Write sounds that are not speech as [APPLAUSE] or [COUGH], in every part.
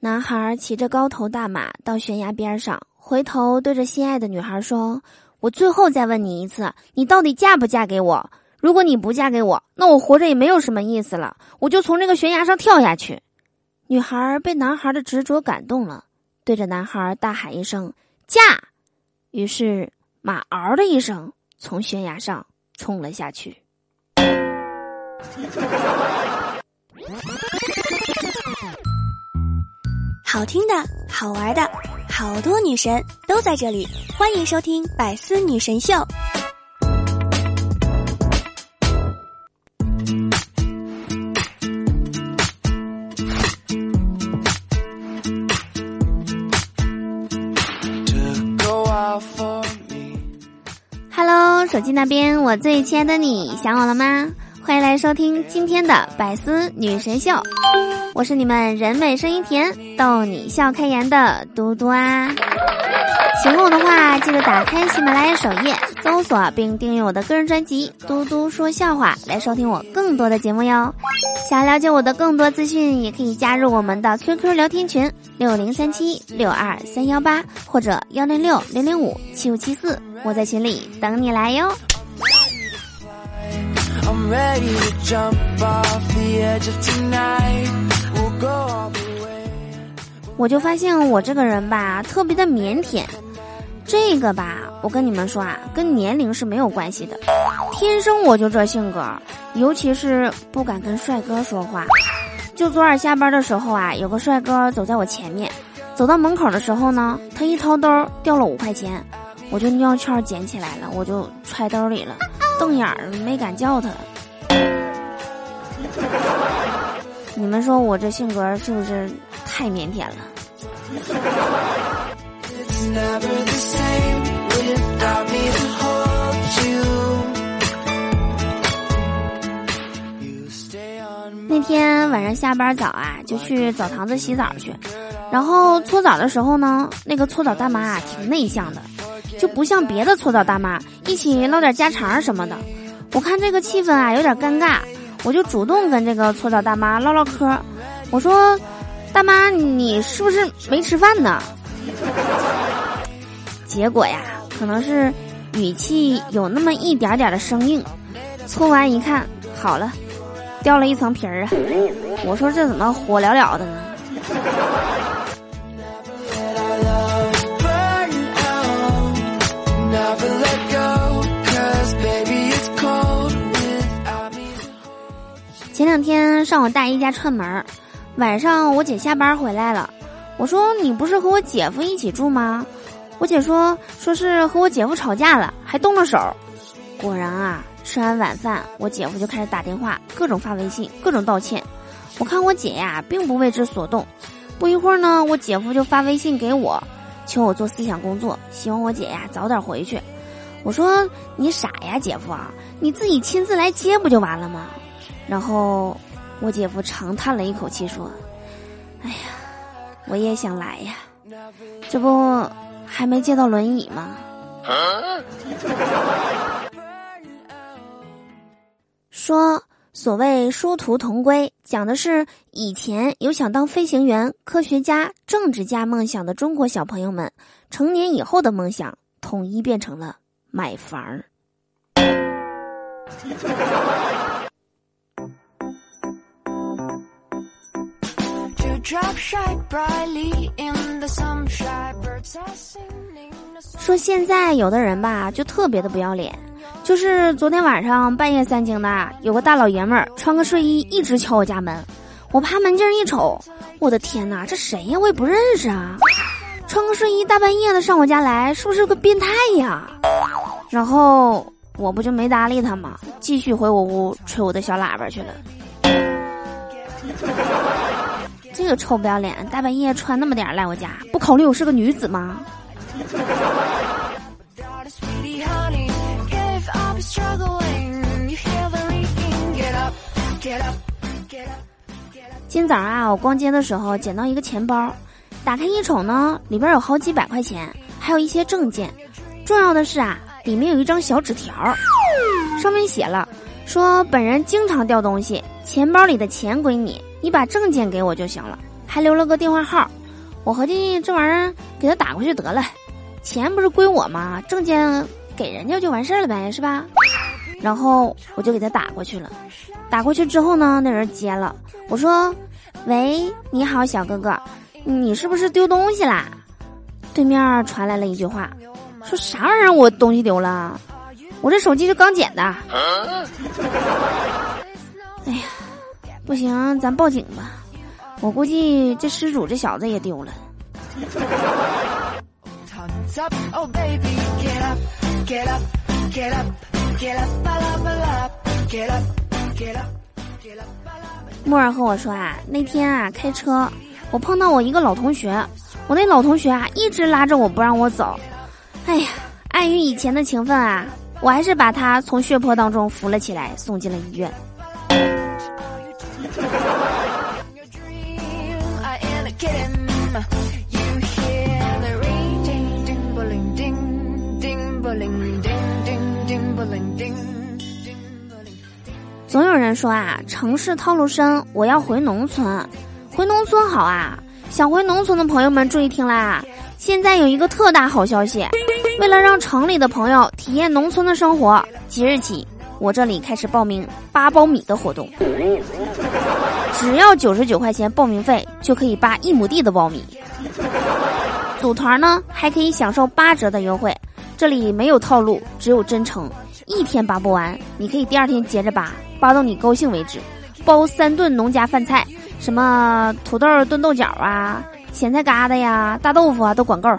男孩骑着高头大马到悬崖边上，回头对着心爱的女孩说：“我最后再问你一次，你到底嫁不嫁给我？如果你不嫁给我，那我活着也没有什么意思了，我就从这个悬崖上跳下去。”女孩被男孩的执着感动了，对着男孩大喊一声：“嫁！”于是马嗷的一声从悬崖上冲了下去。[LAUGHS] 好听的，好玩的，好多女神都在这里，欢迎收听《百思女神秀》。Hello，手机那边，我最亲爱的你，想我了吗？欢迎来收听今天的百思女神秀，我是你们人美声音甜、逗你笑开颜的嘟嘟啊。喜欢我的话，记得打开喜马拉雅首页，搜索并订阅我的个人专辑《嘟嘟说笑话》，来收听我更多的节目哟。想了解我的更多资讯，也可以加入我们的 QQ 聊天群六零三七六二三幺八或者幺零六零零五七五七四，我在群里等你来哟。我就发现我这个人吧，特别的腼腆。这个吧，我跟你们说啊，跟年龄是没有关系的，天生我就这性格，尤其是不敢跟帅哥说话。就昨晚下班的时候啊，有个帅哥走在我前面，走到门口的时候呢，他一掏兜掉了五块钱，我就尿圈捡起来了，我就揣兜里了。瞪眼儿没敢叫他，你们说我这性格是不是太腼腆了？那天晚上下班早啊，就去澡堂子洗澡去，然后搓澡的时候呢，那个搓澡大妈挺内向的。就不像别的搓澡大妈一起唠点家常什么的，我看这个气氛啊有点尴尬，我就主动跟这个搓澡大妈唠唠嗑。我说：“大妈，你是不是没吃饭呢？” [LAUGHS] 结果呀，可能是语气有那么一点点的生硬。搓完一看，好了，掉了一层皮儿啊！我说这怎么火燎燎的呢？两天上我大姨家串门晚上我姐下班回来了，我说你不是和我姐夫一起住吗？我姐说说是和我姐夫吵架了，还动了手。果然啊，吃完晚饭，我姐夫就开始打电话，各种发微信，各种道歉。我看我姐呀，并不为之所动。不一会儿呢，我姐夫就发微信给我，求我做思想工作，希望我姐呀早点回去。我说你傻呀，姐夫啊，你自己亲自来接不就完了吗？然后，我姐夫长叹了一口气说：“哎呀，我也想来呀，这不还没借到轮椅吗？”说所谓殊途同归，讲的是以前有想当飞行员、科学家、政治家梦想的中国小朋友们，成年以后的梦想统一变成了买房儿。说现在有的人吧，就特别的不要脸。就是昨天晚上半夜三更的，有个大老爷们儿穿个睡衣一直敲我家门。我趴门镜一瞅，我的天哪，这谁呀？我也不认识啊！穿个睡衣大半夜的上我家来，是不是个变态呀？然后我不就没搭理他吗？继续回我屋吹我的小喇叭去了。个臭不要脸，大半夜穿那么点来我家，不考虑我是个女子吗？今早啊，我逛街的时候捡到一个钱包，打开一瞅呢，里边有好几百块钱，还有一些证件。重要的是啊，里面有一张小纸条，上面写了说：“本人经常掉东西，钱包里的钱归你。”你把证件给我就行了，还留了个电话号。我合计这玩意儿给他打过去得了，钱不是归我吗？证件给人家就完事儿了呗，是吧？然后我就给他打过去了。打过去之后呢，那人接了，我说：“喂，你好，小哥哥，你是不是丢东西啦？”对面传来了一句话，说啥玩意儿？我东西丢了？我这手机是刚捡的。哎呀，不行，咱报警吧。我估计这失主这小子也丢了。木儿和我说啊，那天啊开车，我碰到我一个老同学，我那老同学啊一直拉着我不让我走。哎呀，碍于以前的情分啊，我还是把他从血泊当中扶了起来，送进了医院。总有人说啊，城市套路深，我要回农村。回农村好啊！想回农村的朋友们注意听啦！现在有一个特大好消息，为了让城里的朋友体验农村的生活，即日起我这里开始报名扒苞米的活动。只要九十九块钱报名费，就可以扒一亩地的苞米。组团呢，还可以享受八折的优惠。这里没有套路，只有真诚。一天扒不完，你可以第二天接着扒，扒到你高兴为止。包三顿农家饭菜，什么土豆炖豆角啊，咸菜疙瘩呀，大豆腐啊，都管够。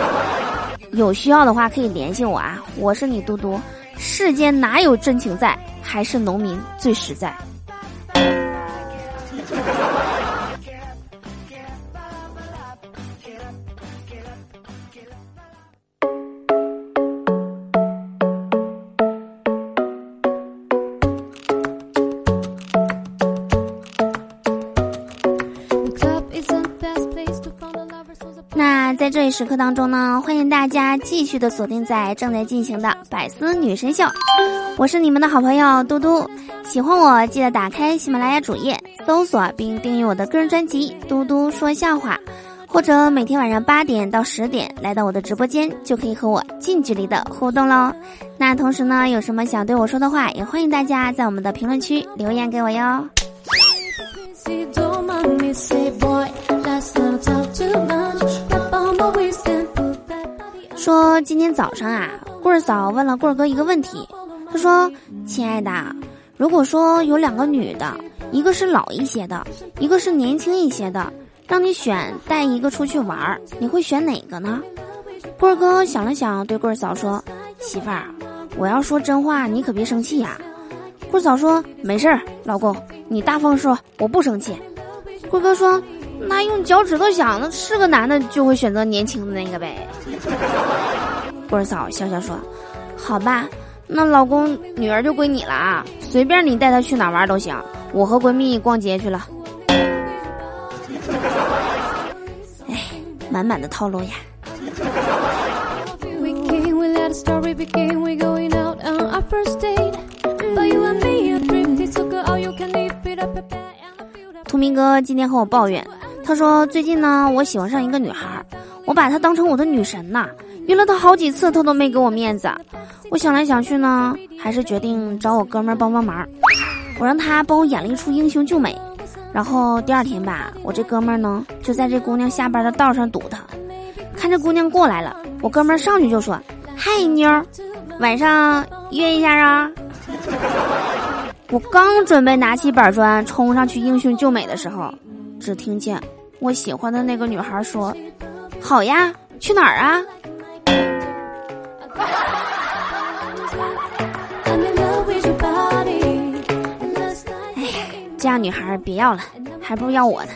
[LAUGHS] 有需要的话可以联系我啊，我是你嘟嘟。世间哪有真情在，还是农民最实在。时刻当中呢，欢迎大家继续的锁定在正在进行的百思女神秀，我是你们的好朋友嘟嘟。喜欢我记得打开喜马拉雅主页搜索并订阅我的个人专辑《嘟嘟说笑话》，或者每天晚上八点到十点来到我的直播间，就可以和我近距离的互动喽。那同时呢，有什么想对我说的话，也欢迎大家在我们的评论区留言给我哟。说今天早上啊，棍儿嫂问了棍儿哥一个问题。他说：“亲爱的，如果说有两个女的，一个是老一些的，一个是年轻一些的，让你选带一个出去玩儿，你会选哪个呢？”棍儿哥想了想，对棍儿嫂说：“媳妇儿，我要说真话，你可别生气呀。”棍儿嫂说：“没事儿，老公，你大方说，我不生气。”棍儿哥说。那用脚趾头想，那是个男的就会选择年轻的那个呗。棍儿嫂笑笑说：“好吧，那老公女儿就归你了啊，随便你带她去哪玩都行。我和闺蜜逛街去了。”哎，满满的套路呀。图明哥今天和我抱怨。他说：“最近呢，我喜欢上一个女孩，我把她当成我的女神呐。约了她好几次，她都没给我面子。我想来想去呢，还是决定找我哥们儿帮帮忙。我让他帮我演了一出英雄救美。然后第二天吧，我这哥们儿呢，就在这姑娘下班的道上堵她。看这姑娘过来了，我哥们儿上去就说：‘嗨，妞儿，晚上约一下啊。’我刚准备拿起板砖冲上去英雄救美的时候，只听见。”我喜欢的那个女孩说：“好呀，去哪儿啊？”哎，这样女孩别要了，还不如要我呢。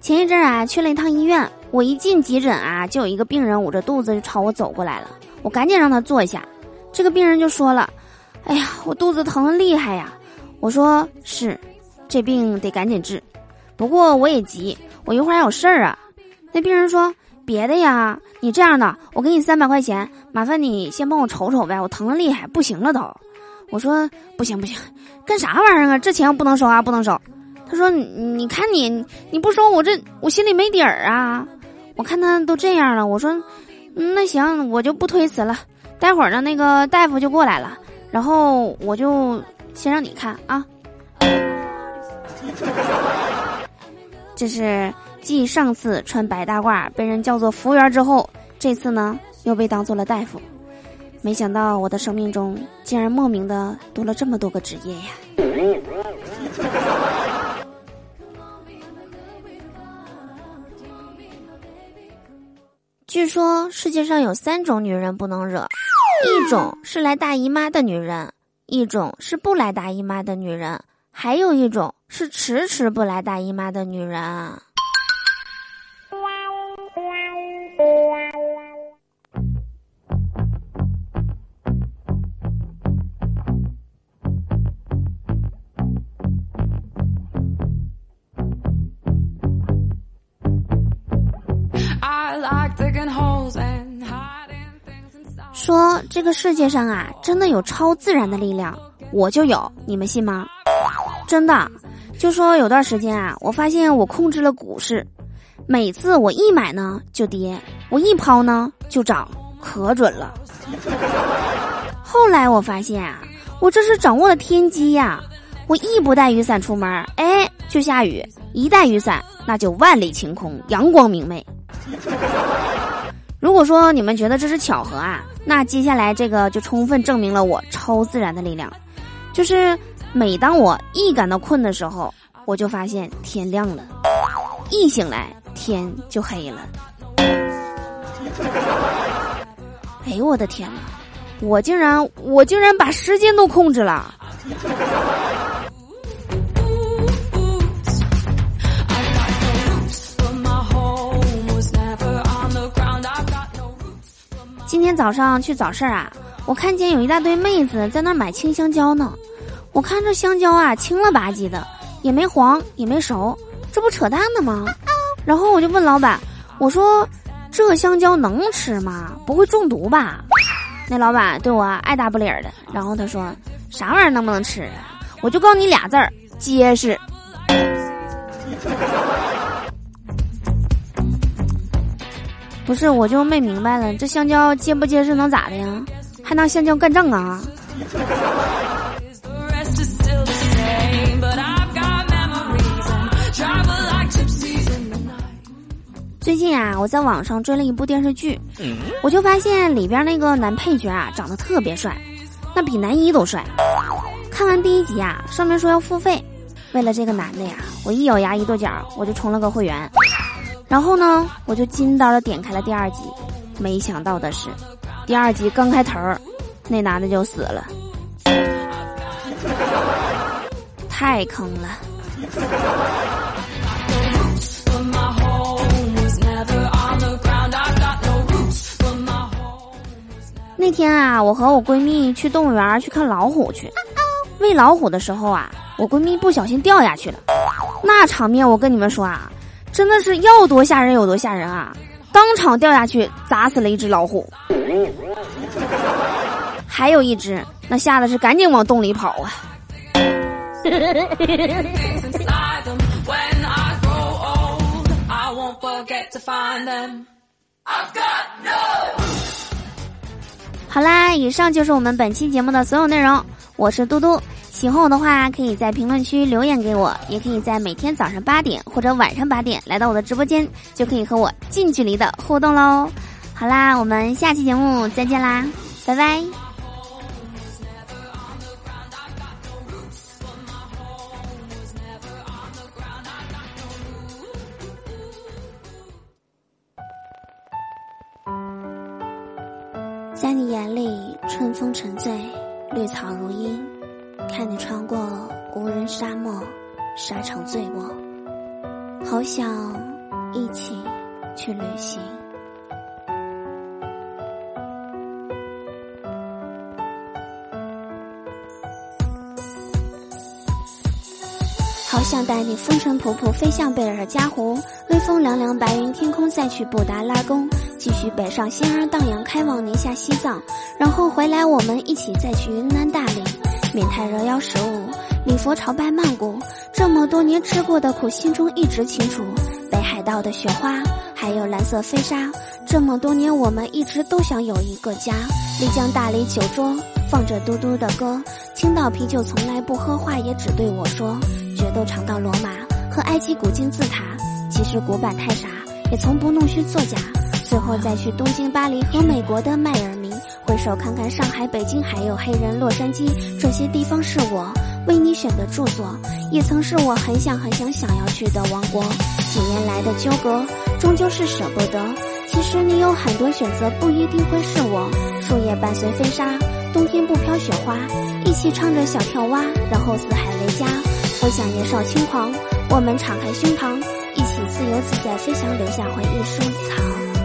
前一阵啊，去了一趟医院，我一进急诊啊，就有一个病人捂着肚子就朝我走过来了，我赶紧让他坐下。这个病人就说了：“哎呀，我肚子疼的厉害呀！”我说：“是，这病得赶紧治。不过我也急，我一会儿还有事儿啊。”那病人说：“别的呀，你这样的，我给你三百块钱，麻烦你先帮我瞅瞅呗，我疼的厉害，不行了都。我说不行不行，干啥玩意儿啊？这钱我不能收啊，不能收。他说你你看你你不收我这我心里没底儿啊。我看他都这样了，我说那行我就不推辞了。待会儿呢，那个大夫就过来了，然后我就先让你看啊。这是继上次穿白大褂被人叫做服务员之后，这次呢又被当做了大夫。没想到我的生命中竟然莫名的多了这么多个职业呀！据说世界上有三种女人不能惹，一种是来大姨妈的女人，一种是不来大姨妈的女人，还有一种是迟迟不来大姨妈的女人。说这个世界上啊，真的有超自然的力量，我就有，你们信吗？真的，就说有段时间啊，我发现我控制了股市，每次我一买呢就跌，我一抛呢就涨，可准了。后来我发现啊，我这是掌握了天机呀，我一不带雨伞出门，哎，就下雨；一带雨伞，那就万里晴空，阳光明媚。如果说你们觉得这是巧合啊，那接下来这个就充分证明了我超自然的力量，就是每当我一感到困的时候，我就发现天亮了，一醒来天就黑了。哎呦我的天哪，我竟然我竟然把时间都控制了。今天早上去早市啊，我看见有一大堆妹子在那买青香蕉呢。我看这香蕉啊，青了吧唧的，也没黄，也没熟，这不扯淡呢吗？然后我就问老板，我说：“这香蕉能吃吗？不会中毒吧？”那老板对我爱答不理的，然后他说：“啥玩意儿能不能吃？我就告诉你俩字儿，结实。”不是，我就没明白了，这香蕉结不结实能咋的呀？还拿香蕉干仗啊？最近啊，我在网上追了一部电视剧，我就发现里边那个男配角啊，长得特别帅，那比男一都帅。看完第一集啊，上面说要付费，为了这个男的呀，我一咬牙一跺脚，我就充了个会员。然后呢，我就金刀的点开了第二集，没想到的是，第二集刚开头，那男的就死了，太坑了。那天啊，我和我闺蜜去动物园去看老虎去，喂老虎的时候啊，我闺蜜不小心掉下去了，那场面我跟你们说啊。真的是要多吓人有多吓人啊！当场掉下去砸死了一只老虎，还有一只那吓得是赶紧往洞里跑啊！好啦，以上就是我们本期节目的所有内容，我是嘟嘟。喜欢我的话，可以在评论区留言给我，也可以在每天早上八点或者晚上八点来到我的直播间，就可以和我近距离的互动喽。好啦，我们下期节目再见啦，拜拜。在你眼里，春风沉醉，绿草如茵。看你穿过无人沙漠，沙场醉卧，好想一起去旅行。好想带你风尘仆仆飞向贝尔加湖，微风凉凉，白云天空，再去布达拉宫，继续北上，仙儿荡漾，开往宁夏西藏，然后回来，我们一起再去云南大理，缅泰热幺十五，礼佛朝拜曼谷。这么多年吃过的苦，心中一直清楚。北海道的雪花，还有蓝色飞沙，这么多年我们一直都想有一个家。丽江大理酒桌，放着嘟嘟的歌。青岛啤酒从来不喝，话也只对我说。决斗场到罗马和埃及古金字塔，其实古板太傻，也从不弄虚作假。最后再去东京、巴黎和美国的迈尔密，回首看看上海、北京，还有黑人洛杉矶，这些地方是我为你选的住所，也曾是我很想很想想要去的王国。几年来的纠葛，终究是舍不得。其实你有很多选择，不一定会是我。树叶伴随飞沙，冬天不飘雪花，一起唱着小跳蛙，然后四海为家。回想年少轻狂，我们敞开胸膛，一起自由自在飞翔，留下回忆收藏。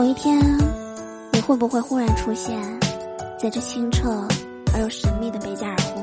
有一天，你会不会忽然出现在这清澈而又神秘的贝加尔湖？